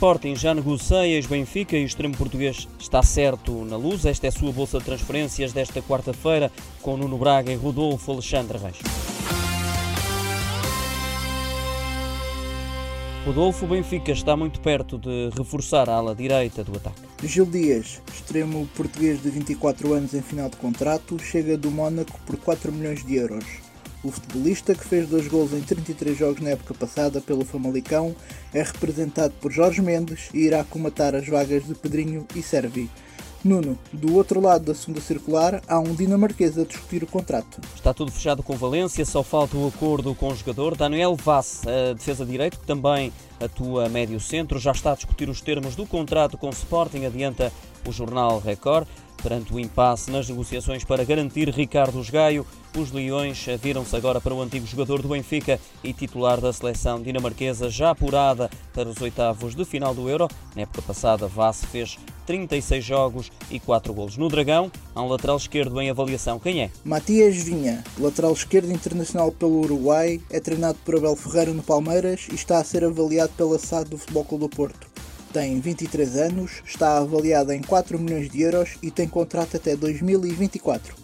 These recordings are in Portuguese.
Sporting já negocia ex-Benfica e o extremo português está certo na luz. Esta é a sua bolsa de transferências desta quarta-feira com Nuno Braga e Rodolfo Alexandre Reis. Rodolfo Benfica está muito perto de reforçar a ala direita do ataque. Gil Dias, extremo português de 24 anos em final de contrato, chega do Mónaco por 4 milhões de euros. O futebolista, que fez dois gols em 33 jogos na época passada pelo Famalicão, é representado por Jorge Mendes e irá comatar as vagas de Pedrinho e Servi. Nuno, do outro lado da segunda circular, há um dinamarquês a discutir o contrato. Está tudo fechado com Valência, só falta o acordo com o jogador. Daniel Vaz, a defesa de direito, que também atua médio centro, já está a discutir os termos do contrato com o Sporting, adianta o jornal Record. Perante o impasse nas negociações para garantir Ricardo Gaio, os Leões viram-se agora para o antigo jogador do Benfica e titular da seleção dinamarquesa, já apurada para os oitavos de final do Euro. Na época passada, Vasse fez 36 jogos e 4 golos. No Dragão, há um lateral esquerdo em avaliação. Quem é? Matias Vinha, lateral esquerdo internacional pelo Uruguai, é treinado por Abel Ferreira no Palmeiras e está a ser avaliado pela SAD do Futebol Clube do Porto tem 23 anos, está avaliada em 4 milhões de euros e tem contrato até 2024.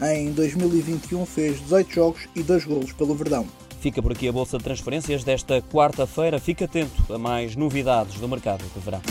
Em 2021 fez 18 jogos e 2 golos pelo Verdão. Fica por aqui a bolsa de transferências desta quarta-feira. Fique atento a mais novidades do mercado de verão.